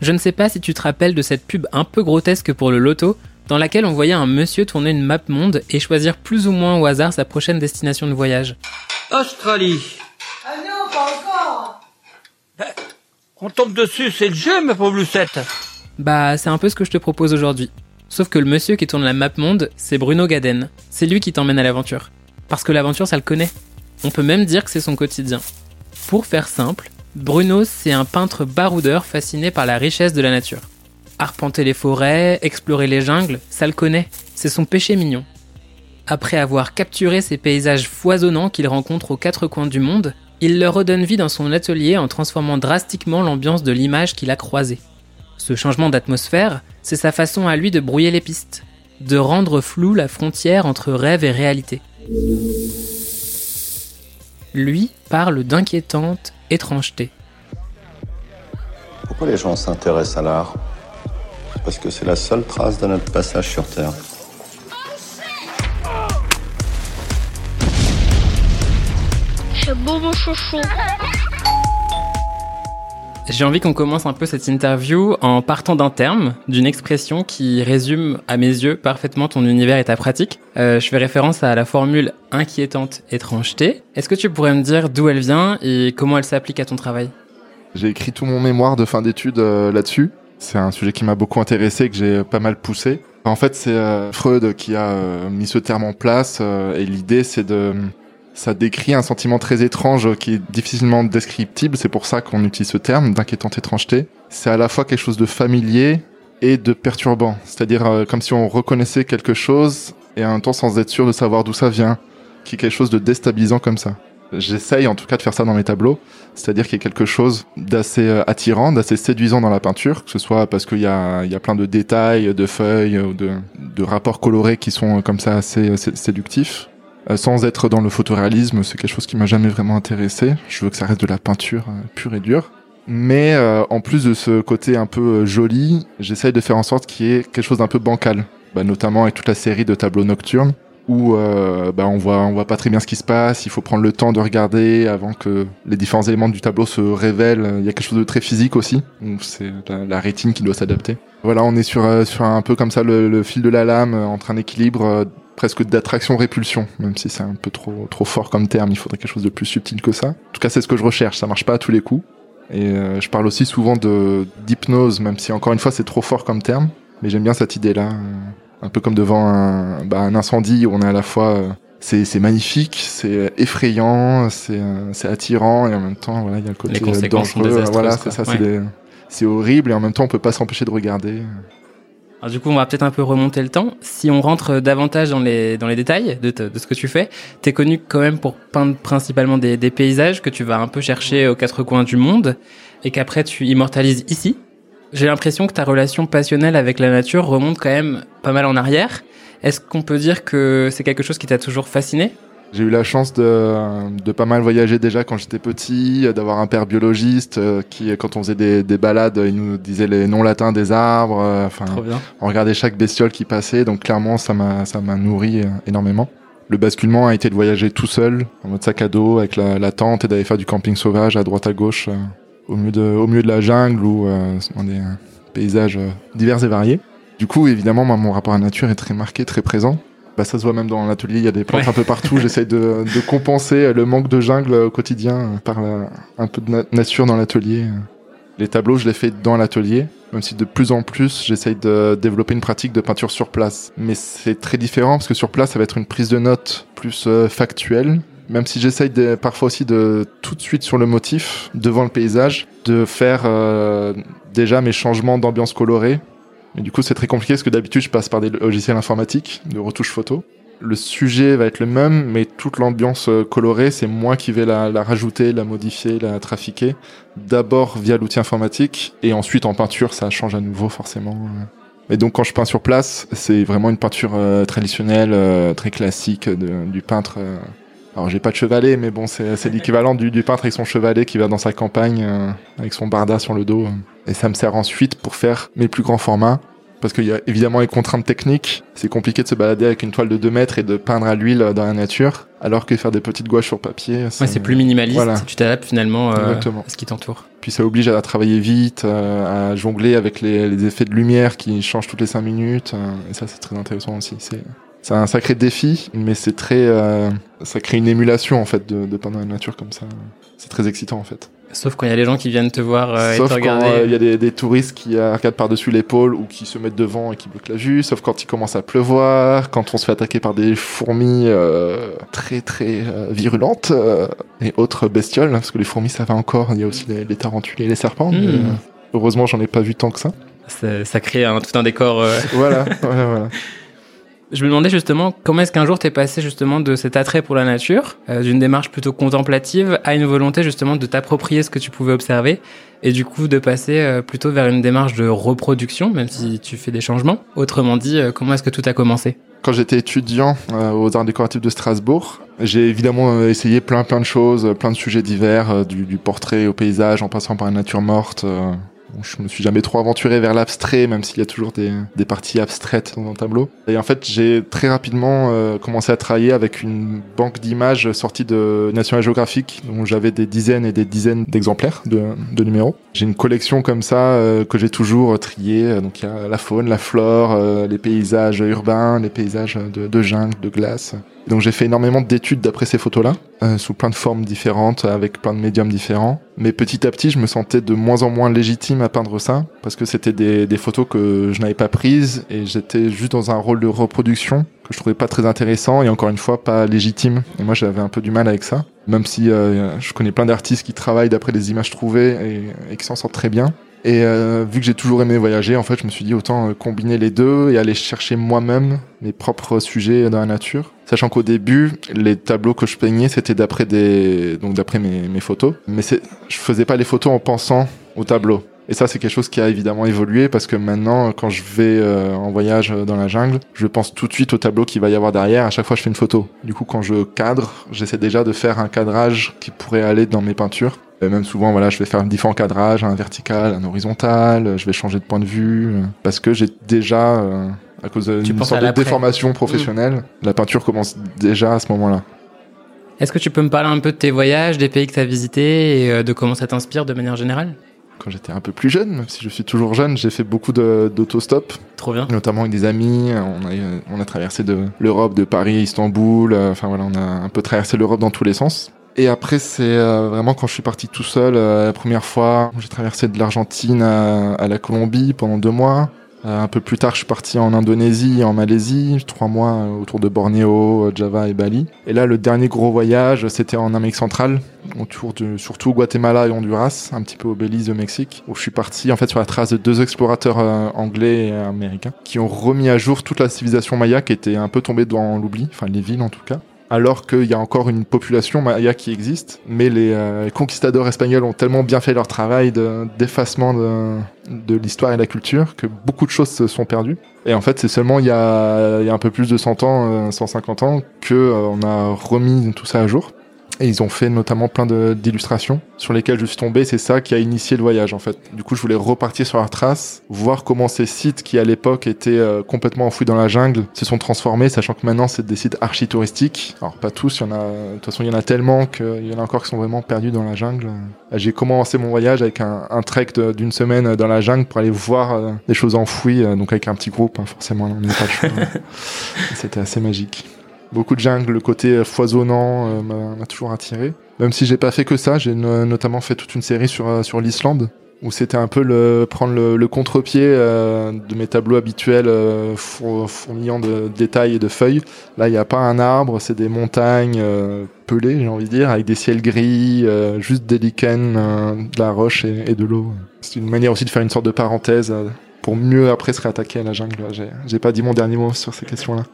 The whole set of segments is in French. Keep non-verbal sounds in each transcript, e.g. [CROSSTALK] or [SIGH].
Je ne sais pas si tu te rappelles de cette pub un peu grotesque pour le loto, dans laquelle on voyait un monsieur tourner une map monde et choisir plus ou moins au hasard sa prochaine destination de voyage. Australie. Ah non, pas encore On tombe dessus, c'est le jeu, ma pauvre Lucette. Bah, c'est un peu ce que je te propose aujourd'hui. Sauf que le monsieur qui tourne la map monde, c'est Bruno Gaden. C'est lui qui t'emmène à l'aventure. Parce que l'aventure, ça le connaît. On peut même dire que c'est son quotidien. Pour faire simple, Bruno, c'est un peintre baroudeur fasciné par la richesse de la nature. Arpenter les forêts, explorer les jungles, ça le connaît. C'est son péché mignon. Après avoir capturé ces paysages foisonnants qu'il rencontre aux quatre coins du monde, il leur redonne vie dans son atelier en transformant drastiquement l'ambiance de l'image qu'il a croisée. Ce changement d'atmosphère, c'est sa façon à lui de brouiller les pistes, de rendre floue la frontière entre rêve et réalité. Lui parle d'inquiétante étrangeté. Pourquoi les gens s'intéressent à l'art? Parce que c'est la seule trace de notre passage sur Terre. C'est beau mon chouchou. J'ai envie qu'on commence un peu cette interview en partant d'un terme, d'une expression qui résume à mes yeux parfaitement ton univers et ta pratique. Euh, je fais référence à la formule inquiétante étrangeté. Est-ce que tu pourrais me dire d'où elle vient et comment elle s'applique à ton travail? J'ai écrit tout mon mémoire de fin d'études euh, là-dessus. C'est un sujet qui m'a beaucoup intéressé, que j'ai pas mal poussé. En fait, c'est euh, Freud qui a euh, mis ce terme en place et l'idée c'est de ça décrit un sentiment très étrange qui est difficilement descriptible, c'est pour ça qu'on utilise ce terme d'inquiétante étrangeté. C'est à la fois quelque chose de familier et de perturbant, c'est-à-dire comme si on reconnaissait quelque chose et en même temps sans être sûr de savoir d'où ça vient, qui est quelque chose de déstabilisant comme ça. J'essaye en tout cas de faire ça dans mes tableaux, c'est-à dire qu'il y a quelque chose d'assez euh, attirant, d'assez séduisant dans la peinture, que ce soit parce qu'il y a, il y a plein de détails, de feuilles, de, de rapports colorés qui sont euh, comme ça assez euh, sé- séductifs. Sans être dans le photoréalisme, c'est quelque chose qui m'a jamais vraiment intéressé. Je veux que ça reste de la peinture pure et dure. Mais en plus de ce côté un peu joli, j'essaye de faire en sorte qu'il y ait quelque chose d'un peu bancal, bah, notamment avec toute la série de tableaux nocturnes où euh, bah, on voit on voit pas très bien ce qui se passe, il faut prendre le temps de regarder avant que les différents éléments du tableau se révèlent. Il y a quelque chose de très physique aussi, c'est la, rétine qui doit s'adapter. Voilà, on est sur euh, sur un peu comme ça le, le fil de la lame euh, entre un équilibre euh, presque d'attraction-répulsion, même si c'est un peu trop trop fort comme terme, il faudrait quelque chose de plus subtil que ça. En tout cas, c'est ce que je recherche, ça marche pas à tous les coups. Et euh, je parle aussi souvent de d'hypnose, même si encore une fois c'est trop fort comme terme, mais j'aime bien cette idée-là, un peu comme devant un, bah, un incendie où on est à la fois euh, c'est c'est magnifique, c'est effrayant, c'est euh, c'est attirant et en même temps voilà il y a le côté Les dangereux, voilà c'est ça, Ouais. c'est horrible et en même temps on peut pas s'empêcher de regarder. Alors du coup, on va peut-être un peu remonter le temps. Si on rentre davantage dans les, dans les détails de, te- de ce que tu fais, t'es connu quand même pour peindre principalement des, des paysages que tu vas un peu chercher aux quatre coins du monde et qu'après tu immortalises ici. J'ai l'impression que ta relation passionnelle avec la nature remonte quand même pas mal en arrière. Est-ce qu'on peut dire que c'est quelque chose qui t'a toujours fasciné? J'ai eu la chance de, de pas mal voyager déjà quand j'étais petit, d'avoir un père biologiste euh, qui, quand on faisait des, des balades, il nous disait les noms latins des arbres. euh, Enfin, Trop bien. on regardait chaque bestiole qui passait, donc clairement ça m'a ça m'a nourri euh, énormément. Le basculement a été de voyager tout seul, en mode sac à dos, avec la, la tente et d'aller faire du camping sauvage à droite à gauche, au milieu de au milieu de la jungle ou euh, dans des euh, paysages euh, divers et variés. Du coup, évidemment, moi, mon rapport à la nature est très marqué, très présent. Bah, ça se voit même dans l'atelier, il y a des plantes Ouais. un peu partout. J'essaie de, de compenser le manque de jungle au quotidien par la- un peu de na- nature dans l'atelier. Les tableaux, je les fais dans l'atelier, même si de plus en plus, j'essaye de développer une pratique de peinture sur place. Mais c'est très différent parce que sur place, ça va être une prise de notes plus factuelle. Même si j'essaye parfois aussi de tout de suite sur le motif, devant le paysage, de faire euh, déjà mes changements d'ambiance colorée. Et du coup, c'est très compliqué parce que d'habitude, je passe par des logiciels informatiques de retouche photo. Le sujet va être le même, mais toute l'ambiance euh, colorée, c'est moi qui vais la, rajouter, la modifier, la trafiquer. D'abord via l'outil informatique, et ensuite en peinture, ça change à nouveau forcément. Mais donc quand je peins sur place, c'est vraiment une peinture euh, traditionnelle, euh, très classique du peintre. euh. Alors j'ai pas de chevalet, mais bon, c'est c'est l'équivalent du, du peintre avec son chevalet qui va dans sa campagne euh, avec son barda sur le dos. Et ça me sert ensuite pour faire mes plus grands formats. Parce qu'il y a évidemment les contraintes techniques. C'est compliqué de se balader avec une toile de 2 mètres et de peindre à l'huile dans la nature. Alors que faire des petites gouaches sur papier, Ouais, c'est plus minimaliste. Voilà. Tu t'adaptes finalement euh, à ce qui t'entoure. Puis ça oblige à travailler vite, euh, à jongler avec les, les effets de lumière qui changent toutes les 5 minutes. euh, et ça, c'est très intéressant aussi. C'est c'est un sacré défi, mais c'est très, euh, ça crée une émulation en fait de, de peindre la nature comme ça. C'est très excitant en fait. Sauf quand il y a les gens qui viennent te voir euh, et Sauf te quand regarder. euh, il y a des, des touristes qui regardent par-dessus l'épaule ou qui se mettent devant et qui bloquent la vue. Sauf quand il commence à pleuvoir, quand on se fait attaquer par des fourmis euh, très très virulentes et autres bestioles, parce que les fourmis ça va encore. Il y a aussi les, les tarentules et les serpents. mais, Mm. euh, heureusement, j'en ai pas vu tant que ça. Ça, ça crée un- tout un décor. [LAUGHS] voilà, voilà, voilà. Je me demandais justement comment est-ce qu'un jour t'es passé justement de cet attrait pour la nature, euh, d'une démarche plutôt contemplative, à une volonté justement de t'approprier ce que tu pouvais observer, et du coup de passer euh, plutôt vers une démarche de reproduction, même si tu fais des changements? Autrement dit, euh, comment est-ce que tout a commencé? Quand j'étais étudiant aux Arts décoratifs de Strasbourg, j'ai évidemment essayé plein plein de choses, plein de sujets divers, du, du portrait au paysage, en passant par la nature morte. Bon, je me suis jamais trop aventuré vers l'abstrait, même s'il y a toujours des, des parties abstraites dans un tableau. Et en fait, j'ai très rapidement euh, commencé à travailler avec une banque d'images sortie de National Geographic, dont j'avais des dizaines et des dizaines d'exemplaires de, de numéros. J'ai une collection comme ça euh, que j'ai toujours triée. Donc il y a la faune, la flore, euh, les paysages urbains, les paysages de, de jungle, de glace. Donc j'ai fait énormément d'études d'après ces photos-là, euh, sous plein de formes différentes, avec plein de médiums différents. Mais petit à petit, je me sentais de moins en moins légitime à peindre ça, parce que c'était des, photos que je n'avais pas prises, et j'étais juste dans un rôle de reproduction que je trouvais pas très intéressant, et encore une fois, pas légitime. Et moi, j'avais un peu du mal avec ça, même si euh, je connais plein d'artistes qui travaillent d'après les images trouvées et, et qui s'en sortent très bien. Et euh, vu que j'ai toujours aimé voyager, en fait, je me suis dit autant euh, combiner les deux et aller chercher moi-même mes propres sujets dans la nature. Sachant qu'au début, les tableaux que je peignais, c'était d'après des, donc d'après mes, mes photos. Mais je faisais pas les photos en pensant au tableau. Et ça, c'est quelque chose qui a évidemment évolué parce que maintenant, quand je vais euh, en voyage dans la jungle, je pense tout de suite au tableau qu'il va y avoir derrière. À chaque fois, je fais une photo. Du coup, quand je cadre, j'essaie déjà de faire un cadrage qui pourrait aller dans mes peintures. Et même souvent, voilà, je vais faire différents cadrages, un vertical, un horizontal. Je vais changer de point de vue euh, parce que j'ai déjà, euh, à cause d'une sorte de déformation professionnelle, la peinture commence déjà à ce moment-là. Est-ce que tu peux me parler un peu de tes voyages, des pays que tu as visités et euh, de comment ça t'inspire de manière générale? Quand j'étais un peu plus jeune, même si je suis toujours jeune, j'ai fait beaucoup d'autostop. Trop bien. notamment avec des amis. On a, on a traversé de l'Europe, de Paris, Istanbul. euh, Enfin voilà, on a un peu traversé l'Europe dans tous les sens. Et après, c'est euh, vraiment quand je suis parti tout seul, euh, la première fois, j'ai traversé de l'Argentine à, à la Colombie pendant deux mois. Euh, un peu plus tard, je suis parti en Indonésie en Malaisie, trois mois euh, autour de Bornéo, euh, Java et Bali. Et là, le dernier gros voyage, c'était en Amérique centrale, autour de surtout Guatemala et Honduras, un petit peu au Belize, au Mexique, où je suis parti en fait sur la trace de deux explorateurs anglais et américains qui ont remis à jour toute la civilisation maya qui était un peu tombée dans l'oubli, enfin les villes en tout cas. Alors qu'il y a encore une population maya qui existe, mais les euh, conquistadors espagnols ont tellement bien fait leur travail de- d'effacement de, l'histoire et de la culture que beaucoup de choses se sont perdues. Et en fait, c'est seulement il y, a, un peu plus de 100 ans, euh, 150 ans, que euh, a remis tout ça à jour. Et ils ont fait notamment plein d'illustrations sur lesquelles je suis tombé. C'est ça qui a initié le voyage, en fait. Du coup, je voulais repartir sur leur trace, voir comment ces sites qui, à l'époque, étaient euh, complètement enfouis dans la jungle, se sont transformés, sachant que maintenant, c'est des sites archi-touristiques. Alors, pas tous, il y en a, de toute façon, il y en a tellement qu'il y en a encore qui sont vraiment perdus dans la jungle. Euh, J'ai commencé mon voyage avec un, un trek d'une semaine dans la jungle pour aller voir euh, des choses enfouies, euh, donc avec un petit groupe, hein, forcément, on n'avait pas [LAUGHS] choix. C'était assez magique. Beaucoup de jungle, le côté foisonnant euh, m'a toujours attiré. Même si j'ai pas fait que ça, j'ai no- notamment fait toute une série sur, euh, sur l'Islande, où c'était un peu prendre le, contre-pied euh, de mes tableaux habituels euh, four- fourmillant de détails et de feuilles. Là, il n'y a pas un arbre, c'est des montagnes euh, pelées, j'ai envie de dire, avec des ciels gris, euh, juste des lichens, euh, de la roche et, et de l'eau. C'est une manière aussi de faire une sorte de parenthèse euh, pour mieux après se réattaquer à la jungle. J'ai pas dit mon dernier mot sur ces questions-là.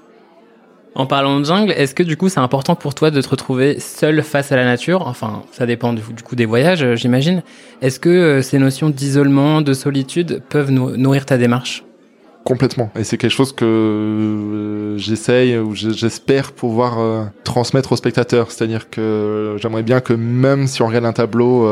En parlant de jungle, est-ce que du coup c'est important pour toi de te retrouver seul face à la nature? Enfin, ça dépend du, coup des voyages, euh, j'imagine. Est-ce que euh, ces notions d'isolement, de solitude peuvent nou- nourrir ta démarche? Complètement. Et c'est quelque chose que euh, j'essaye ou je- j'espère pouvoir transmettre aux spectateurs. C'est-à-dire que j'aimerais bien que même si on regarde un tableau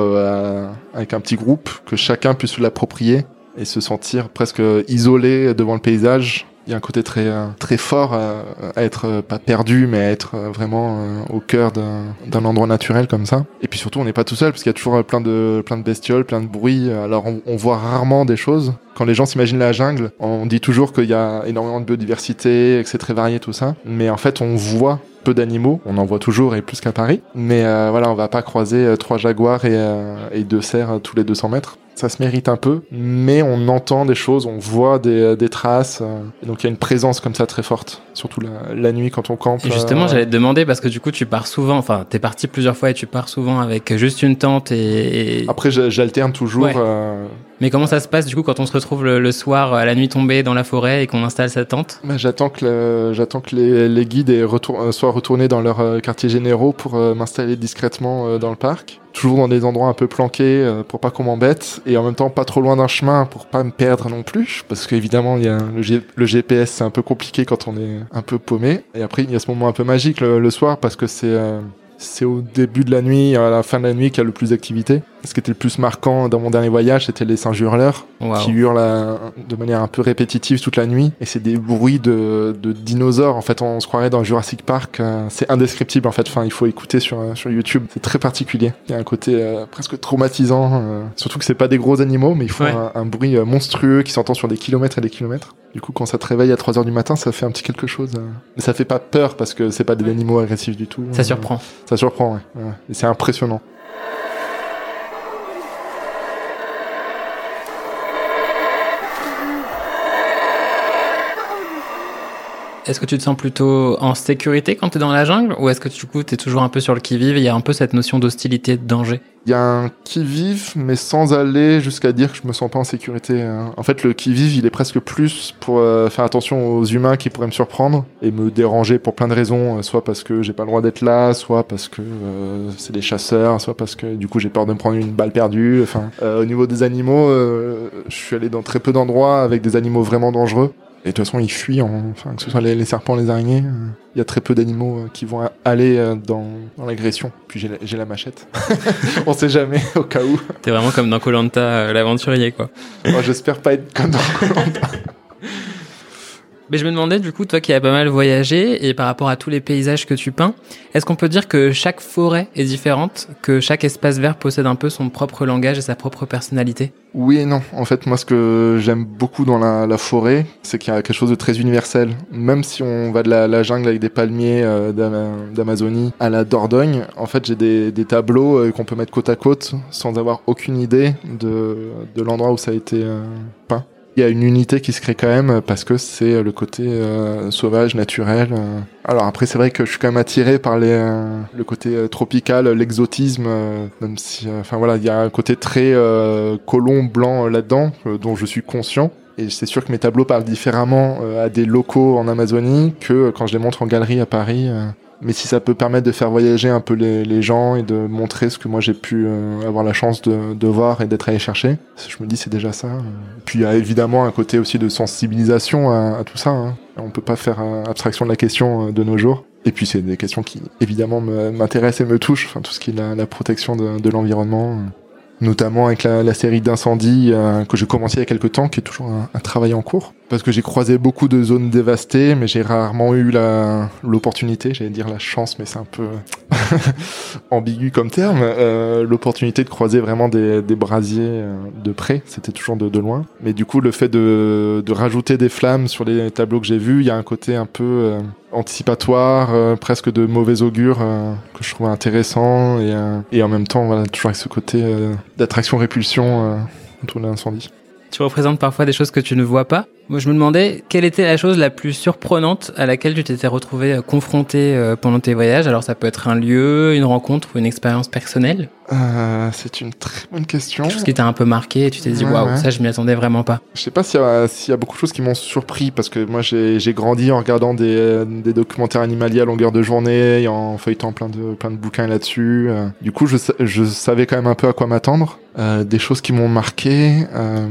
avec un petit groupe, que chacun puisse se l'approprier et se sentir presque isolé devant le paysage Il y a un côté très euh, très fort à, à être euh, pas perdu, mais à être euh, vraiment euh, au cœur d'un endroit naturel comme ça. Et puis surtout, on n'est pas tout seul parce qu'il y a toujours euh, plein de plein de bestioles, plein de bruit. Alors on, voit rarement des choses. Quand les gens s'imaginent la jungle, on dit toujours qu'il y a énormément de biodiversité, que c'est très varié tout ça. Mais en fait, on voit peu d'animaux, on en voit toujours et plus qu'à Paris. Mais euh, voilà, on va pas croiser euh, trois jaguars et, euh, et deux cerfs euh, tous les 200 mètres. Ça se mérite un peu, mais on entend des choses, on voit des, euh, des traces. euh, et donc il y a une présence comme ça très forte, surtout la, la nuit quand on campe. Et justement, euh, j'allais te demander parce que du coup, tu pars souvent, enfin, t'es parti plusieurs fois et tu pars souvent avec juste une tente et. et- Après, j'alterne toujours. Ouais. euh, Mais comment ça se passe du coup quand on se retrouve le, soir à la nuit tombée dans la forêt et qu'on installe sa tente? Bah, j'attends que, les, guides euh, soient retournés dans leurs euh, quartiers généraux pour euh, m'installer discrètement euh, dans le parc. Toujours dans des endroits un peu planqués euh, pour pas qu'on m'embête. Et en même temps pas trop loin d'un chemin pour pas me perdre non plus. Parce qu'évidemment il le, GPS c'est un peu compliqué quand on est un peu paumé. Et après il y a ce moment un peu magique le, soir parce que c'est euh, c'est au début de la nuit, à la fin de la nuit qu'il y a le plus d'activité. Ce qui était le plus marquant dans mon dernier voyage, c'était les singes hurleurs qui hurlent à- de manière un peu répétitive toute la nuit. Et c'est des bruits de, de dinosaures. En fait, on se croirait dans Jurassic Park. euh, C'est indescriptible en fait. Enfin, il faut écouter sur, euh, sur YouTube. C'est très particulier. Il y a un côté euh, presque traumatisant. euh, surtout que c'est pas des gros animaux, mais ils font Ouais. un, un bruit monstrueux qui s'entend sur des kilomètres et des kilomètres. Du coup, quand ça te réveille à 3 heures du matin, ça fait un petit quelque chose. Mais ça fait pas peur parce que c'est pas des animaux agressifs du tout. Ça surprend. Ça surprend, ouais. ouais. C'est impressionnant. Est-ce que tu te sens plutôt en sécurité quand t'es dans la jungle ou est-ce que du coup t'es toujours un peu sur le qui-vive et il y a un peu cette notion d'hostilité, de danger? Il y a un qui-vive, mais sans aller jusqu'à dire que je me sens pas en sécurité. hein. En fait, le qui-vive, il est presque plus pour euh, faire attention aux humains qui pourraient me surprendre et me déranger pour plein de raisons, euh, soit parce que j'ai pas le droit d'être là, soit parce que euh, c'est des chasseurs, soit parce que du coup j'ai peur de me prendre une balle perdue. Au niveau des animaux, je suis allé dans très peu d'endroits avec des animaux vraiment dangereux. Et de toute façon, ils fuient, en- enfin, que ce soit les, les serpents, les araignées. euh, Il y a très peu d'animaux euh, qui vont a- aller euh, dans, dans l'agression. Puis j'ai la, j'ai la machette. [LAUGHS] On sait jamais, au cas où. T'es vraiment comme dans Colanta, l'aventurier quoi. Moi, j'espère pas être comme dans Koh-Lanta. Mais je me demandais du coup, toi qui as pas mal voyagé et par rapport à tous les paysages que tu peins, est-ce qu'on peut dire que chaque forêt est différente, que chaque espace vert possède un peu son propre langage et sa propre personnalité? Oui et non. En fait, moi, ce que j'aime beaucoup dans la, forêt, c'est qu'il y a quelque chose de très universel. Même si on va de la, jungle avec des palmiers euh, d'Ama- d'Amazonie à la Dordogne, en fait, j'ai des, tableaux euh, qu'on peut mettre côte à côte sans avoir aucune idée de, de l'endroit où ça a été euh, peint. Il y a une unité qui se crée quand même parce que c'est le côté euh, sauvage, naturel. euh. Alors après, c'est vrai que je suis quand même attiré par les, euh, le côté euh, tropical, l'exotisme, euh, même si, euh, enfin voilà, il y a un côté très euh, colon blanc euh, là-dedans, euh, dont je suis conscient. Et c'est sûr que mes tableaux parlent différemment euh, à des locaux en Amazonie que euh, quand je les montre en galerie à Paris. Mais si ça peut permettre de faire voyager un peu les, gens et de montrer ce que moi j'ai pu euh, avoir la chance de, voir et d'être allé chercher, je me dis c'est déjà ça. Puis il y a évidemment un côté aussi de sensibilisation à, tout ça. Hein. On peut pas faire euh, abstraction de la question euh, de nos jours. Et puis c'est des questions qui évidemment me- m'intéressent et me touchent. Enfin tout ce qui est la, protection de, l'environnement, notamment avec la, série d'incendies euh, que j'ai commencé il y a quelques temps, qui est toujours un, un travail en cours. Parce que j'ai croisé beaucoup de zones dévastées, mais j'ai rarement eu l'opportunité, j'allais dire la chance, mais c'est un peu [LAUGHS] ambigu comme terme, euh, l'opportunité de croiser vraiment des, brasiers euh, de près. C'était toujours de, loin. Mais du coup, le fait de, rajouter des flammes sur les tableaux que j'ai vus, il y a un côté un peu euh, anticipatoire, presque de mauvais augure, que je trouvais intéressant. Et, et en même temps, voilà, toujours avec ce côté d'attraction-répulsion autour de l'incendie. Tu représentes parfois des choses que tu ne vois pas? Moi, je me demandais quelle était la chose la plus surprenante à laquelle tu t'étais retrouvé euh, confronté euh, pendant tes voyages? Alors, ça peut être un lieu, une rencontre ou une expérience personnelle? Euh, c'est une très bonne question. Quelque chose qui t'a un peu marqué et tu t'es dit, waouh, ouais. ça, je m'y attendais vraiment pas. Je sais pas s'il y, a- s'il y a beaucoup de choses qui m'ont surpris parce que moi j'ai grandi en regardant des, euh, des documentaires animaliers à longueur de journée et en feuilletant plein de, plein de bouquins là-dessus. Du coup, je, sa- je savais quand même un peu à quoi m'attendre. Euh, des choses qui m'ont marqué. euh,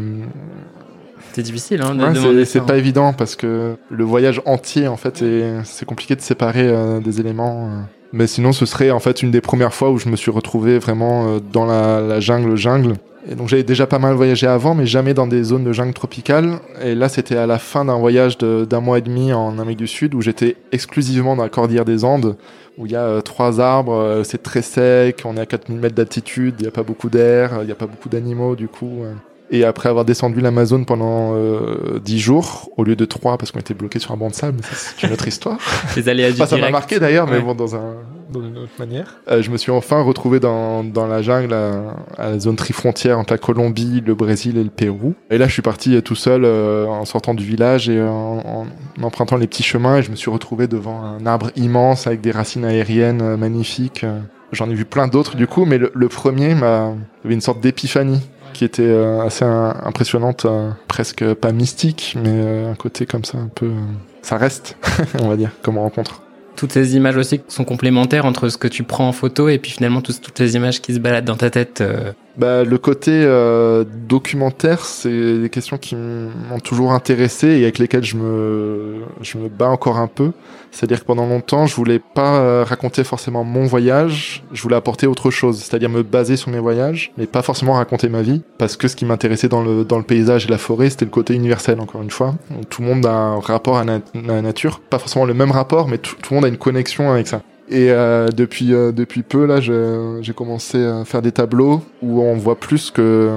C'est difficile, hein, de ouais, demander c'est pas évident parce que le voyage entier, en fait, est- c'est compliqué de séparer euh, des éléments. euh. Mais sinon, ce serait en fait une des premières fois où je me suis retrouvé vraiment euh, dans la, la jungle, jungle. Et donc j'avais déjà pas mal voyagé avant, mais jamais dans des zones de jungle tropicale. Et là, c'était à la fin d'un voyage d'un mois et demi en Amérique du Sud, où j'étais exclusivement dans la cordillère des Andes, où il y a euh, trois arbres, euh, c'est très sec, on est à 4000 mètres d'altitude, il n'y a pas beaucoup d'air, il n'y a pas beaucoup d'animaux du coup. Et après avoir descendu l'Amazone pendant euh, 10 jours, au lieu de 3 parce qu'on était bloqué sur un banc de sable, c'est une autre histoire. [LAUGHS] Les aléas du Enfin, ça m'a marqué d'ailleurs, mais Ouais. bon, dans, un, dans une autre manière. Euh, je me suis enfin retrouvé dans, dans la jungle, à, à la zone trifrontière entre la Colombie, le Brésil et le Pérou. Et là, je suis parti euh, tout seul euh, en sortant du village et en, en empruntant les petits chemins et je me suis retrouvé devant un arbre immense avec des racines aériennes euh, magnifiques. Euh, J'en ai vu plein d'autres du coup, mais le, le premier m'a il y avait une sorte d'épiphanie qui était euh, assez impressionnante, euh, presque pas mystique, mais euh, un côté comme ça un peu... ça reste, [LAUGHS] on va dire, comme rencontre. Toutes ces images aussi sont complémentaires entre ce que tu prends en photo et puis finalement tous- toutes les images qui se baladent dans ta tête. Bah, le côté euh, documentaire, c'est des questions qui m'ont toujours intéressé et avec lesquelles je me, je me bats encore un peu. C'est-à-dire que pendant longtemps, je voulais pas euh, raconter forcément mon voyage, je voulais apporter autre chose, c'est-à-dire me baser sur mes voyages, mais pas forcément raconter ma vie, parce que ce qui m'intéressait dans le, dans le paysage et la forêt, c'était le côté universel, encore une fois. Tout le monde a un rapport à, la nature, pas forcément le même rapport, mais tout le monde a une connexion avec ça. Et euh, depuis euh, depuis peu là, j'ai commencé à faire des tableaux où on voit plus que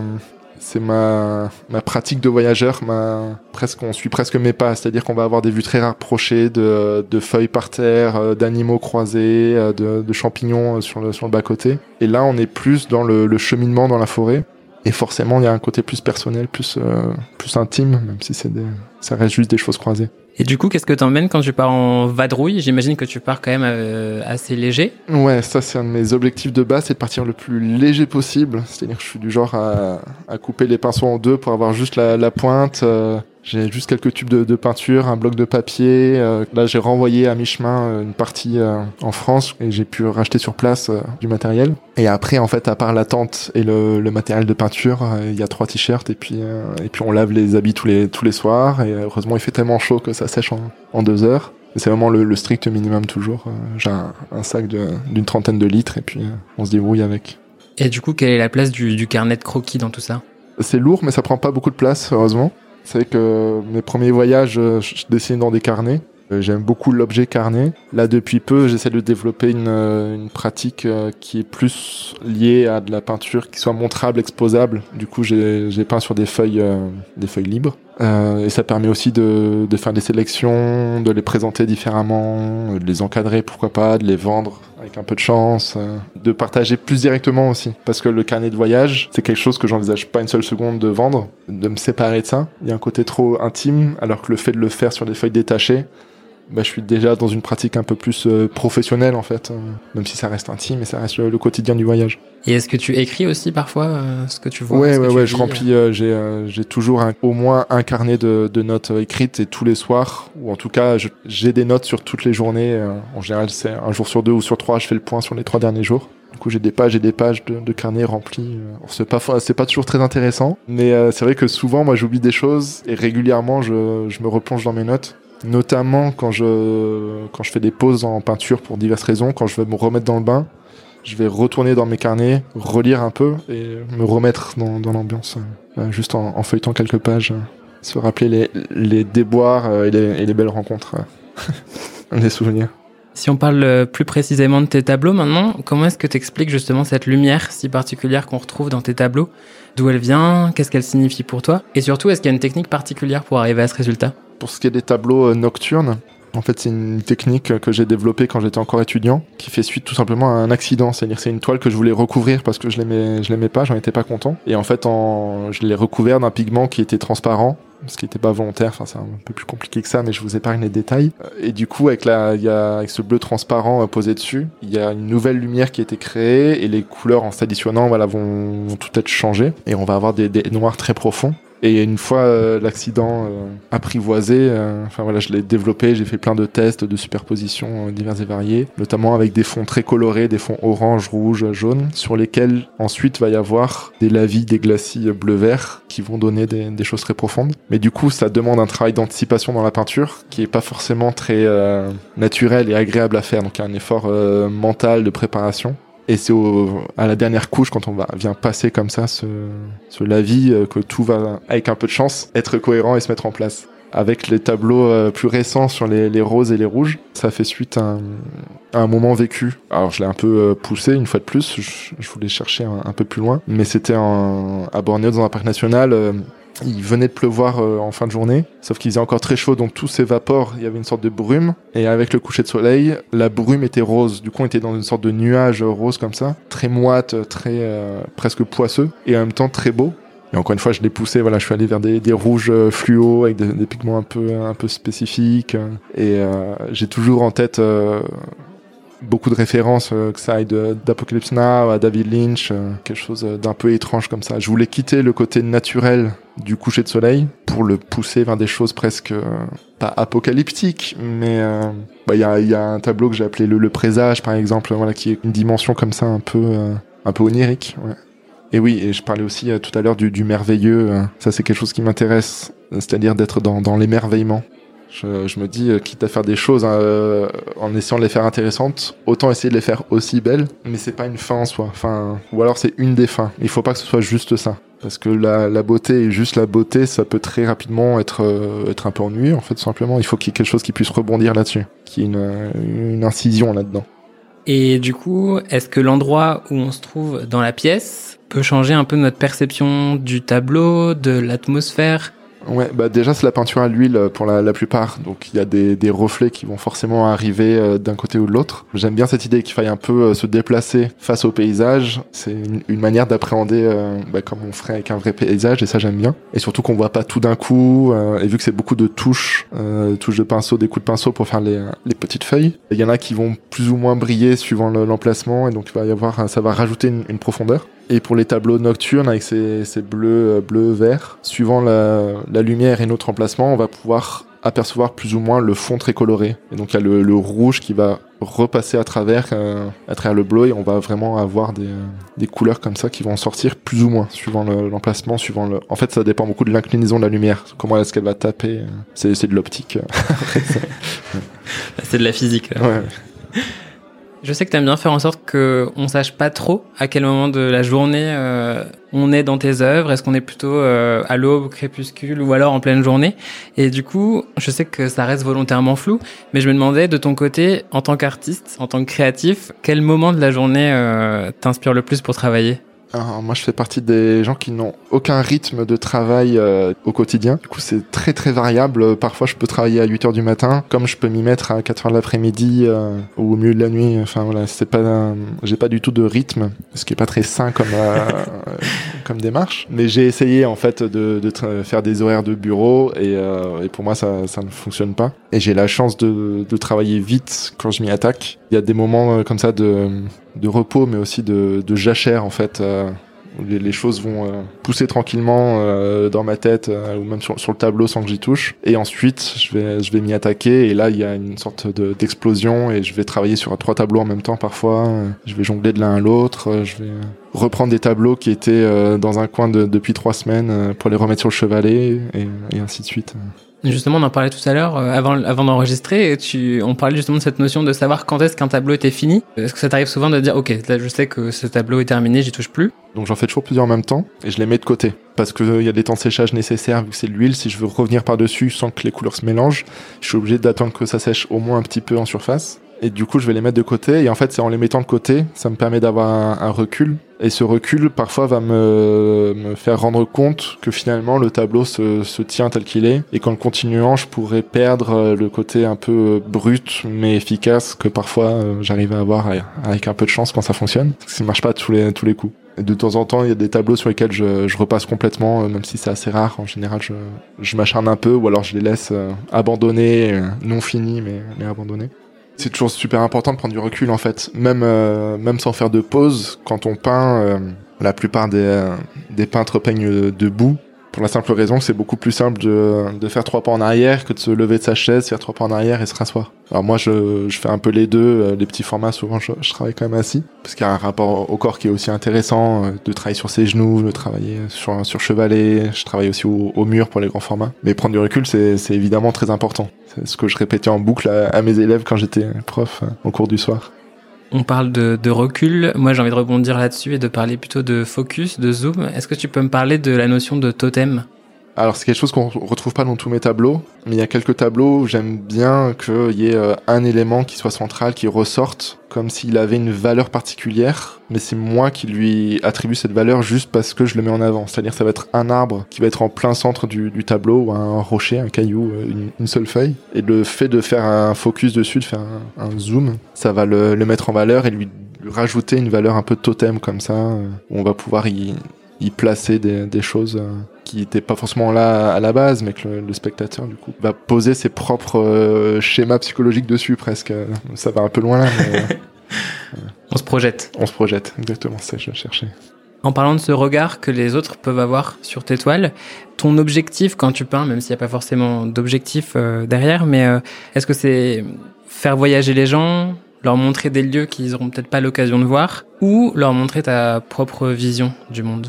c'est ma ma pratique de voyageur, ma presque on suit presque mes pas, c'est-à-dire qu'on va avoir des vues très rapprochées de de feuilles par terre, euh, d'animaux croisés, de, champignons sur le sur le bas côté. Et là, on est plus dans le, cheminement dans la forêt. Et forcément, il y a un côté plus personnel, plus plus intime, même si c'est ça reste juste des choses croisées. Et du coup, qu'est-ce que t'emmènes quand tu pars en vadrouille? J'imagine que tu pars quand même euh, assez léger. Ouais, ça c'est un de mes objectifs de base, c'est de partir le plus léger possible. C'est-à-dire que je suis du genre à, à couper les pinceaux en deux pour avoir juste la, la pointe. euh, j'ai juste quelques tubes de, de peinture, un bloc de papier. euh, là, j'ai renvoyé à mi-chemin euh, une partie euh, en France et j'ai pu racheter sur place euh, du matériel. Et après, en fait, à part la tente et le, le matériel de peinture, il y a trois t-shirts et puis et puis on lave les habits tous les tous les soirs. Et heureusement, il fait tellement chaud que ça sèche en, en deux heures. C'est vraiment le, le strict minimum toujours. J'ai un, un sac d'une trentaine de litres et puis on se débrouille avec. Et du coup, quelle est la place du, du carnet de croquis dans tout ça? C'est lourd, mais ça prend pas beaucoup de place, heureusement. C'est que mes premiers voyages, euh, je dessinais dans des carnets. Euh, J'aime beaucoup l'objet carnet. Là, depuis peu, j'essaie de développer une, euh, pratique qui est plus liée à de la peinture qui soit montrable, exposable. Du coup, j'ai peint sur des feuilles, des feuilles libres. Euh, et ça permet aussi de, faire des sélections, de les présenter différemment, euh, de les encadrer, pourquoi pas, de les vendre avec un peu de chance, euh, de partager plus directement aussi. Parce que le carnet de voyage, c'est quelque chose que j'envisage pas une seule seconde de vendre, de me séparer de ça. Il y a un côté trop intime, alors que le fait de le faire sur des feuilles détachées, bah, je suis déjà dans une pratique un peu plus euh, professionnelle en fait, euh, même si ça reste intime et ça reste le, quotidien du voyage. Et est-ce que tu écris aussi parfois euh, ce que tu vois Ouais, que ouais, ouais, je remplis, euh, j'ai, euh, j'ai toujours un- au moins un carnet de, de notes écrites et tous les soirs, ou en tout cas, je- j'ai des notes sur toutes les journées. en général, c'est un jour sur deux ou sur trois, je fais le point sur les trois derniers jours. Du coup, j'ai des pages et des pages de, de carnets remplis. C'est pas, c'est pas toujours très intéressant, mais c'est vrai que souvent, moi, j'oublie des choses et régulièrement, je, je me replonge dans mes notes. Notamment quand je, quand je fais des pauses en peinture pour diverses raisons, quand je veux me remettre dans le bain, je vais retourner dans mes carnets, relire un peu et me remettre dans, dans l'ambiance, euh, juste en, feuilletant quelques pages, euh, se rappeler les, les déboires euh, et, les, et les belles rencontres, [LAUGHS] les souvenirs. Si on parle plus précisément de tes tableaux maintenant, comment est-ce que tu expliques justement cette lumière si particulière qu'on retrouve dans tes tableaux? D'où elle vient? Qu'est-ce qu'elle signifie pour toi? Et surtout, est-ce qu'il y a une technique particulière pour arriver à ce résultat? Pour ce qui est des tableaux euh, nocturnes, en fait, c'est une technique que j'ai développée quand j'étais encore étudiant, qui fait suite tout simplement à un accident. C'est-à-dire, c'est une toile que je voulais recouvrir parce que je l'aimais, je l'aimais pas, j'en étais pas content. Et en fait, je l'ai recouvert d'un pigment qui était transparent, ce qui était pas volontaire. Enfin, c'est un peu plus compliqué que ça, mais je vous épargne les détails. Euh, Et du coup, avec ce bleu transparent euh, posé dessus, il y a une nouvelle lumière qui a été créée et les couleurs en s'additionnant, voilà, vont, vont tout être changées. Et on va avoir des, des noirs très profonds. Et une fois euh, l'accident euh, apprivoisé, euh, enfin voilà, je l'ai développé, j'ai fait plein de tests de superposition divers et variés, notamment avec des fonds très colorés, des fonds orange, rouge, jaune, sur lesquels ensuite va y avoir des lavis, des glacis bleu-vert qui vont donner des, choses très profondes. Mais du coup, ça demande un travail d'anticipation dans la peinture qui est pas forcément très naturel et agréable à faire. Donc un effort mental de préparation. Et c'est à la dernière couche, quand on vient passer comme ça ce, ce lavis, euh, que tout va, avec un peu de chance, être cohérent et se mettre en place. Avec les tableaux euh, plus récents sur les, roses et les rouges, ça fait suite à un, moment vécu. Alors je l'ai un peu euh, poussé une fois de plus, je, voulais chercher un, un peu plus loin, mais c'était à Bornéo dans un parc national. Il venait de pleuvoir euh, en fin de journée, sauf qu'il faisait encore très chaud, donc tout s'évapore. Il y avait une sorte de brume, et avec le coucher de soleil, la brume était rose. Du coup, on était dans une sorte de nuage rose comme ça, très moite, très euh, presque poisseux, et en même temps très beau. Et encore une fois, je l'ai poussé. Voilà, je suis allé vers des, rouges euh, fluo avec des, pigments un peu un peu spécifiques, et j'ai toujours en tête. Beaucoup de références, euh, que ça aille d'Apocalypse Now à David Lynch, euh, quelque chose euh, d'un peu étrange comme ça. Je voulais quitter le côté naturel du coucher de soleil pour le pousser vers des choses presque pas apocalyptiques, mais bah, il y, a, un tableau que j'ai appelé le, présage par exemple, qui est une dimension comme ça un peu un peu onirique. Et oui, et je parlais aussi tout à l'heure du, merveilleux. ça, c'est quelque chose qui m'intéresse, c'est-à-dire d'être dans l'émerveillement. Je, me dis, euh, quitte à faire des choses euh, en essayant de les faire intéressantes, autant essayer de les faire aussi belles. Mais c'est pas une fin en soi. Enfin, ou alors c'est une des fins. Il faut pas que ce soit juste ça. Parce que la, la beauté juste la beauté, ça peut très rapidement être euh, être un peu ennuyeux en fait. Simplement, il faut qu'il y ait quelque chose qui puisse rebondir là-dessus, qui ait une, euh, une incision là-dedans. Et du coup, est-ce que l'endroit où on se trouve dans la pièce peut changer un peu notre perception du tableau, de l'atmosphère? Ouais, bah déjà c'est la peinture à l'huile euh, pour la, la plupart, donc il y a des, des reflets qui vont forcément arriver euh, d'un côté ou de l'autre. J'aime bien cette idée qu'il faille un peu euh, se déplacer face au paysage. C'est une, une manière d'appréhender euh, bah, comme on ferait avec un vrai paysage, et ça j'aime bien. Et surtout qu'on voit pas tout d'un coup, euh, et vu que c'est beaucoup de touches, euh, touches de pinceau, des coups de pinceau pour faire les, les petites feuilles. Il y en a qui vont plus ou moins briller suivant le- l'emplacement, et donc il va y avoir, ça va rajouter une, une profondeur. Et pour les tableaux nocturnes avec ces, ces bleus, euh, bleus, verts, suivant la, la lumière et notre emplacement, on va pouvoir apercevoir plus ou moins le fond très coloré. Et donc il y a le, le rouge qui va repasser à travers, euh, à travers le bleu et on va vraiment avoir des, euh, des couleurs comme ça qui vont sortir plus ou moins suivant le- l'emplacement, suivant le. En fait, ça dépend beaucoup de l'inclinaison de la lumière. Comment est-ce qu'elle va taper C'est c'est de l'optique. [LAUGHS] [LAUGHS] C'est de la physique. là. ouais. Je sais que t'aimes bien faire en sorte que on sache pas trop à quel moment de la journée euh, on est dans tes œuvres. Est-ce qu'on est plutôt euh, à l'aube, au crépuscule ou alors en pleine journée? Et du coup, je sais que ça reste volontairement flou, mais je me demandais de ton côté, en tant qu'artiste, en tant que créatif, quel moment de la journée euh, t'inspire le plus pour travailler? Moi, je fais partie des gens qui n'ont aucun rythme de travail euh, au quotidien. Du coup, c'est très très variable. Parfois, je peux travailler à 8 heures du matin, comme je peux m'y mettre à 4 heures de l'après-midi euh, ou au milieu de la nuit. Enfin voilà, c'est pas, euh, j'ai pas du tout de rythme, ce qui est pas très sain comme euh, [LAUGHS] comme démarche. Mais j'ai essayé en fait de, de faire des horaires de bureau et, euh, et pour moi, ça ça ne fonctionne pas. Et j'ai la chance de, de travailler vite quand je m'y attaque. Il y a des moments euh, comme ça de de repos, mais aussi de, de jachère en fait. euh, les, les choses vont euh, pousser tranquillement euh, dans ma tête euh, ou même sur, sur le tableau sans que j'y touche. Et ensuite, je vais, je vais m'y attaquer et là, il y a une sorte de- d'explosion et je vais travailler sur trois tableaux en même temps parfois. Je vais jongler de l'un à l'autre. Euh, Je vais reprendre des tableaux qui étaient euh, dans un coin de- depuis trois semaines pour les remettre sur le chevalet et, et ainsi de suite. Justement, on en parlait tout à l'heure, euh, avant, avant d'enregistrer, tu, on parlait justement de cette notion de savoir quand est-ce qu'un tableau était fini. Est-ce que ça t'arrive souvent de dire, ok, là je sais que ce tableau est terminé, j'y touche plus? Donc j'en fais toujours plusieurs en même temps et je les mets de côté parce que euh, y a des temps de séchage nécessaires vu que c'est de l'huile. Si je veux revenir par dessus sans que les couleurs se mélangent, je suis obligé d'attendre que ça sèche au moins un petit peu en surface. Et du coup, je vais les mettre de côté. Et en fait, c'est en les mettant de côté, ça me permet d'avoir un recul. Et ce recul, parfois, va me, me faire rendre compte que finalement, le tableau se, se tient tel qu'il est. Et qu'en continuant, je pourrais perdre euh, le côté un peu euh, brut, mais efficace que parfois euh, j'arrive à avoir avec un peu de chance quand ça fonctionne. Parce que ça marche pas tous les, tous les coups. Et de temps en temps, il y a des tableaux sur lesquels je, je repasse complètement, même si c'est assez rare. En général, je, je m'acharne un peu, ou alors je les laisse abandonnés, non finis, mais, mais abandonnés. C'est toujours super important de prendre du recul, en fait. Même, euh, sans faire de pause, quand on peint, euh, la plupart des, euh, peintres peignent debout. Pour la simple raison que c'est beaucoup plus simple de, de faire trois pas en arrière que de se lever de sa chaise, faire trois pas en arrière et se rasseoir. Alors moi, je, je fais un peu les deux. euh, Les petits formats, souvent, je, je travaille quand même assis. Parce qu'il y a un rapport au corps qui est aussi intéressant, euh, de travailler sur ses genoux, de travailler sur, sur chevalet. Je travaille aussi au, mur pour les grands formats. Mais prendre du recul, c'est c'est évidemment très important. C'est ce que je répétais en boucle à, à mes élèves quand j'étais prof euh, au cours du soir. On parle de, recul. Moi, j'ai envie de rebondir là-dessus et de parler plutôt de focus, de zoom. Est-ce que tu peux me parler de la notion de totem? Alors c'est quelque chose qu'on retrouve pas dans tous mes tableaux, mais il y a quelques tableaux où j'aime bien qu'il y ait euh, un élément qui soit central, qui ressorte, comme s'il avait une valeur particulière, mais c'est moi qui lui attribue cette valeur juste parce que je le mets en avant. C'est-à-dire ça va être un arbre qui va être en plein centre du, tableau, ou un rocher, un caillou, euh, une, seule feuille, et le fait de faire un focus dessus, de faire un, zoom, ça va le, mettre en valeur et lui rajouter une valeur un peu totem comme ça, euh, où on va pouvoir y, placer des, choses qui n'étaient pas forcément là à la base, mais que le, le spectateur du coup va poser ses propres euh, schémas psychologiques dessus presque. Ça va un peu loin là, mais euh, [LAUGHS] On se projette. on se projette. Exactement, c'est ce que je cherchais. En parlant de ce regard que les autres peuvent avoir sur tes toiles, ton objectif quand tu peins, même s'il n'y a pas forcément d'objectif euh, derrière, mais euh, est-ce que c'est faire voyager les gens, leur montrer des lieux qu'ils n'auront peut-être pas l'occasion de voir, ou leur montrer ta propre vision du monde?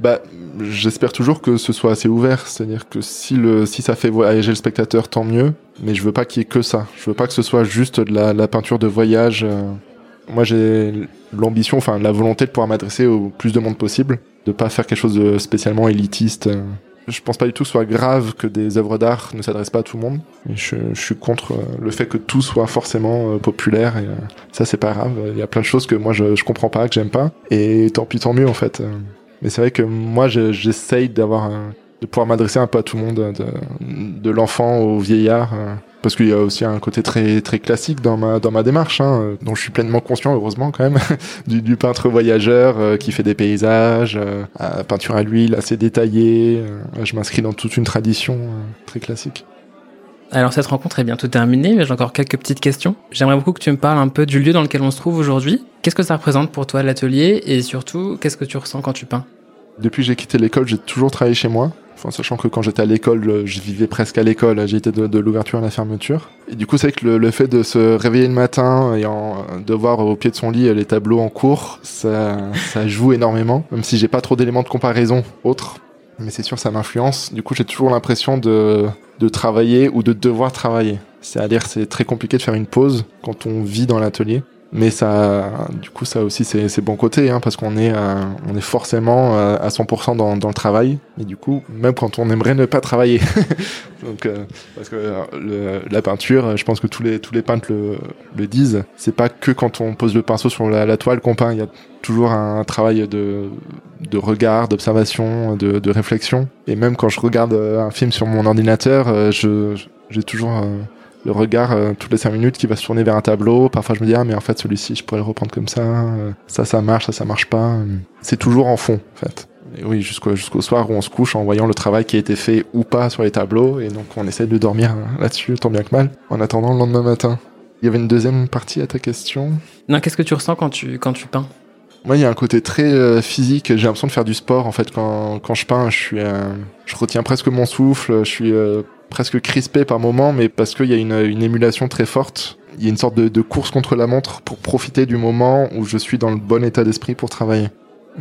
Bah, j'espère toujours que ce soit assez ouvert, c'est-à-dire que si ça fait voyager le spectateur, tant mieux. Mais je veux pas qu'il y ait que ça. Je veux pas que ce soit juste de la, peinture de voyage. euh. Moi, j'ai l'ambition, enfin la volonté de pouvoir m'adresser au plus de monde possible, de pas faire quelque chose de spécialement élitiste. euh. Je pense pas du tout que ce soit grave que des œuvres d'art ne s'adressent pas à tout le monde. Je, suis contre euh, le fait que tout soit forcément populaire. Ça, c'est pas grave. Il y a plein de choses que moi je, je comprends pas, que j'aime pas. Et tant pis, tant mieux en fait. Mais c'est vrai que moi, je- j'essaye d'avoir de pouvoir m'adresser un peu à tout le monde, de, de l'enfant au vieillard. euh, parce qu'il y a aussi un côté très très classique dans ma dans ma démarche, hein, dont je suis pleinement conscient, heureusement quand même, [LAUGHS] du, du peintre voyageur euh, qui fait des paysages, euh, peinture à l'huile assez détaillée. je m'inscris dans toute une tradition très classique. Alors cette rencontre est bientôt terminée, mais j'ai encore quelques petites questions. J'aimerais beaucoup que tu me parles un peu du lieu dans lequel on se trouve aujourd'hui. Qu'est-ce que ça représente pour toi l'atelier? Et surtout qu'est-ce que tu ressens quand tu peins? Depuis que j'ai quitté l'école, j'ai toujours travaillé chez moi. Enfin, sachant que quand j'étais à l'école, euh, je vivais presque à l'école. J'ai été de, l'ouverture à la fermeture. Et du coup, c'est que le, fait de se réveiller le matin et en, de voir au pied de son lit euh, les tableaux en cours, ça, ça joue énormément. Même si j'ai pas trop d'éléments de comparaison autres. Mais c'est sûr, ça m'influence. Du coup, j'ai toujours l'impression de, de travailler ou de devoir travailler. C'est-à-dire, c'est très compliqué de faire une pause quand on vit dans l'atelier. Mais ça, du coup, ça aussi, c'est bon côté, hein, parce qu'on est, on est forcément euh, à 100% dans, le travail. Et du coup, même quand on aimerait ne pas travailler. [LAUGHS] Euh, parce que euh, la peinture, je pense que tous les tous les peintres le, le disent. C'est pas que quand on pose le pinceau sur la, la toile qu'on peint. Il y a toujours un travail de de regard, d'observation, de, de réflexion. Et même quand je regarde un film sur mon ordinateur, je j'ai toujours le regard euh, toutes les cinq minutes qui va se tourner vers un tableau. Parfois, je me dis ah mais en fait celui-ci, je pourrais le reprendre comme ça. euh, ça, ça marche, ça, ça marche pas. C'est toujours en fond, en fait. Et oui, jusqu'au jusqu'au soir où on se couche en voyant le travail qui a été fait ou pas sur les tableaux. Et donc, on essaie de dormir euh, là-dessus, tant bien que mal, en attendant le lendemain matin. Il y avait une deuxième partie à ta question. Non, qu'est-ce que tu ressens quand tu, quand tu peins? Moi, il y a un côté très euh, physique. J'ai l'impression de faire du sport. En fait, quand, quand je peins, je suis, euh, je retiens presque mon souffle. Je suis euh, presque crispé par moments, mais parce qu'il y a une, une émulation très forte. Il y a une sorte de, de course contre la montre pour profiter du moment où je suis dans le bon état d'esprit pour travailler.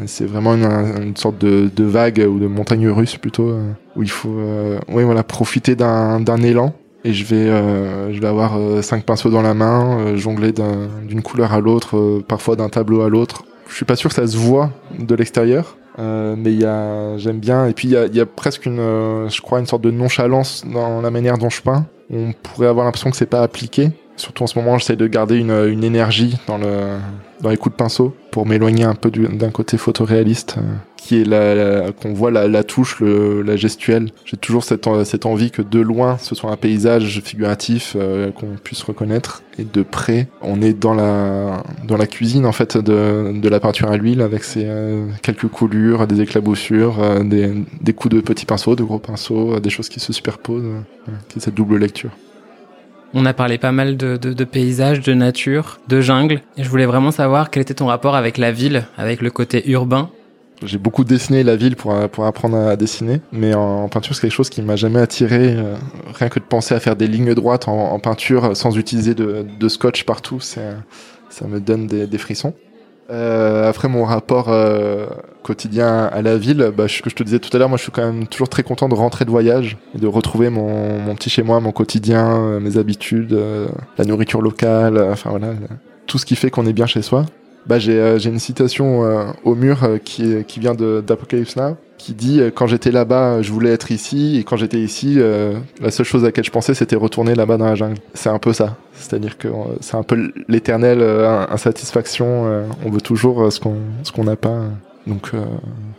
C'est vraiment une, une sorte de, de vague ou de montagne russe plutôt, euh, où il faut, euh, ouais, voilà, profiter d'un élan. Et je vais, euh, je vais avoir euh, cinq pinceaux dans la main, euh, jongler d'un- d'une couleur à l'autre, parfois d'un tableau à l'autre. Je suis pas sûr que ça se voit de l'extérieur, euh, mais il y a, j'aime bien. Et puis il y a, presque une, euh, je crois, une sorte de nonchalance dans la manière dont je peins. On pourrait avoir l'impression que c'est pas appliqué. Surtout en ce moment, j'essaie de garder une, une énergie dans le, dans les coups de pinceau pour m'éloigner un peu du- d'un côté photoréaliste, euh, qui est la, la- qu'on voit la, la touche, le, la gestuelle. J'ai toujours cette, cette envie que de loin, ce soit un paysage figuratif euh, qu'on puisse reconnaître, et de près, on est dans la, dans la cuisine en fait de, de la peinture à l'huile avec ses euh, quelques coulures, des éclaboussures, des, des coups de petits pinceaux, de gros pinceaux, des choses qui se superposent, qui est cette double lecture. On a parlé pas mal de, paysages, de nature, de jungle. Je voulais vraiment savoir quel était ton rapport avec la ville, avec le côté urbain. J'ai beaucoup dessiné la ville pour, apprendre à dessiner, mais en, peinture, c'est quelque chose qui m'a jamais attiré. euh, rien que de penser à faire des lignes droites en, peinture euh, sans utiliser de, scotch partout, ça me donne des, frissons. Euh, après mon rapport quotidien à la ville, bah, ce que je te disais tout à l'heure, moi je suis quand même toujours très content de rentrer de voyage et de retrouver mon, petit chez moi, mon quotidien, euh, mes habitudes, euh, la nourriture locale, euh, enfin voilà, tout ce qui fait qu'on est bien chez soi. Bah, j'ai euh, une citation au mur qui, qui vient d'Apocalypse Now qui dit quand j'étais là-bas je voulais être ici et quand j'étais ici la seule chose à laquelle je pensais c'était retourner là-bas dans la jungle c'est un peu ça. C'est-à-dire que c'est un peu l'éternelle insatisfaction on veut toujours ce qu'on ce qu'on n'a pas donc euh,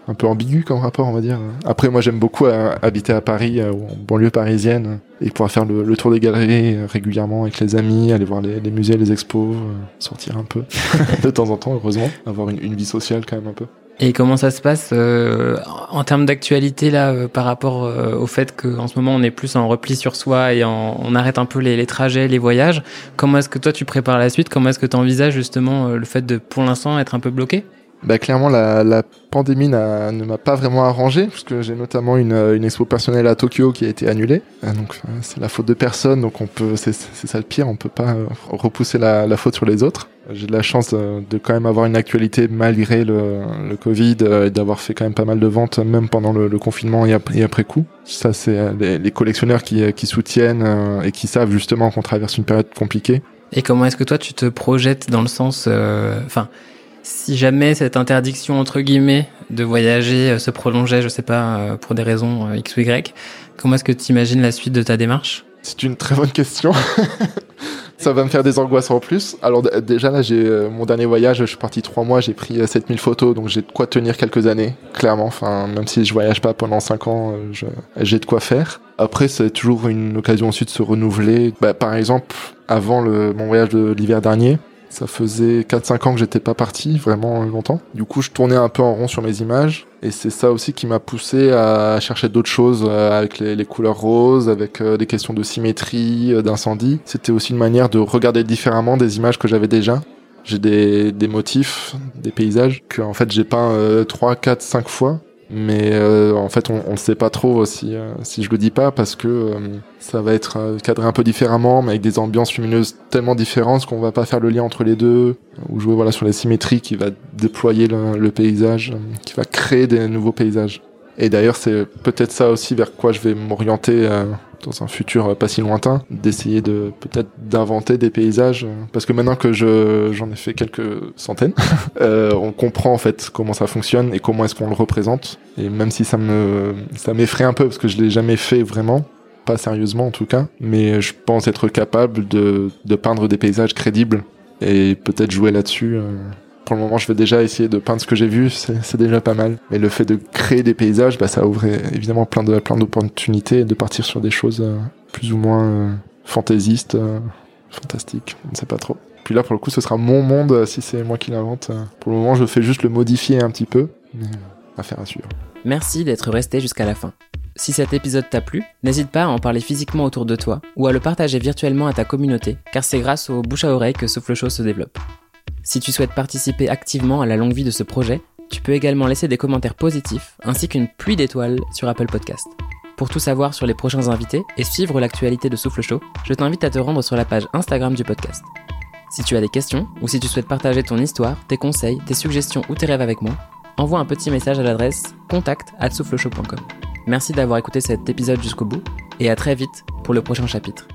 un peu ambigu comme rapport on va dire. Après moi j'aime beaucoup euh, habiter à Paris euh, ou en banlieue parisienne et pouvoir faire le, le tour des galeries euh, régulièrement avec les amis aller voir les, les musées les expos sortir un peu. [LAUGHS] De temps en temps heureusement. Avoir une, une vie sociale quand même un peu. Et comment ça se passe en termes d'actualité là par rapport au fait qu'en ce moment on est plus en repli sur soi et en- on arrête un peu les, les trajets, les voyages? Comment est-ce que toi tu prépares la suite? Comment est-ce que tu envisages justement le fait de pour l'instant être un peu bloqué? Bah clairement la, la pandémie ne m'a pas vraiment arrangé parce que j'ai notamment une, euh, une expo personnelle à Tokyo qui a été annulée. Euh, Donc euh, c'est la faute de personne donc on peut c'est ça le pire on peut pas repousser la, la faute sur les autres. J'ai de la chance de, quand même avoir une actualité malgré le, le Covid et d'avoir fait quand même pas mal de ventes même pendant le, confinement et après, coup. Ça c'est les, collectionneurs qui, qui soutiennent et qui savent justement qu'on traverse une période compliquée. Et comment est-ce que toi tu te projettes dans le sens, enfin, si jamais cette interdiction entre guillemets de voyager euh, se prolongeait, je sais pas, euh, pour des raisons euh, X ou Y, comment est-ce que tu imagines la suite de ta démarche? C'est une très bonne question. [LAUGHS] Ça va me faire des angoisses en plus. Alors déjà là, j'ai mon dernier voyage, je suis parti trois mois, j'ai pris euh, 7000 photos, donc j'ai de quoi tenir quelques années, clairement. Enfin, même si je voyage pas pendant cinq ans, j'ai de quoi faire. Après, c'est toujours une occasion aussi de se renouveler. Bah, par exemple, avant mon voyage de l'hiver dernier, ça faisait 4-5 ans que j'étais pas parti, vraiment longtemps. Du coup, je tournais un peu en rond sur mes images. Et c'est ça aussi qui m'a poussé à chercher d'autres choses euh, avec les, les couleurs roses, avec euh, des questions de symétrie, euh, d'incendie. C'était aussi une manière de regarder différemment des images que j'avais déjà. J'ai des, des motifs, des paysages que en fait j'ai peint euh, 3, 4, 5 fois. Mais euh, en fait, on, le sait pas trop si, euh, si je le dis pas parce que euh, ça va être euh, cadré un peu différemment, mais avec des ambiances lumineuses tellement différentes qu'on va pas faire le lien entre les deux, ou jouer voilà sur la symétrie qui va déployer le, le paysage, euh, qui va créer des nouveaux paysages. Et d'ailleurs, c'est peut-être ça aussi vers quoi je vais m'orienter euh, dans un futur euh, pas si lointain, d'essayer de peut-être d'inventer des paysages, euh, parce que maintenant que je j'en ai fait quelques centaines, [LAUGHS] on comprend en fait comment ça fonctionne et comment est-ce qu'on le représente. Et même si ça me ça m'effraie un peu parce que je l'ai jamais fait vraiment, pas sérieusement en tout cas, mais je pense être capable de de peindre des paysages crédibles et peut-être jouer là-dessus. Pour le moment, je vais déjà essayer de peindre ce que j'ai vu, c'est déjà pas mal. Mais le fait de créer des paysages, bah, ça ouvre évidemment plein de plein d'opportunités de partir sur des choses euh, plus ou moins euh, fantaisistes, euh, fantastiques, on ne sait pas trop. Puis là, pour le coup, ce sera mon monde si c'est moi qui l'invente. Pour le moment, je fais juste le modifier un petit peu, mais affaire à suivre. Merci d'être resté jusqu'à la fin. Si cet épisode t'a plu, n'hésite pas à en parler physiquement autour de toi ou à le partager virtuellement à ta communauté, car c'est grâce au bouche à oreille que Souffle Chaud se développe. Si tu souhaites participer activement à la longue vie de ce projet, tu peux également laisser des commentaires positifs ainsi qu'une pluie d'étoiles sur Apple Podcast. Pour tout savoir sur les prochains invités et suivre l'actualité de Souffle Chaud, je t'invite à te rendre sur la page Instagram du podcast. Si tu as des questions ou si tu souhaites partager ton histoire, tes conseils, tes suggestions ou tes rêves avec moi, envoie un petit message à l'adresse contact at soufflechaud.com. Merci d'avoir écouté cet épisode jusqu'au bout et à très vite pour le prochain chapitre.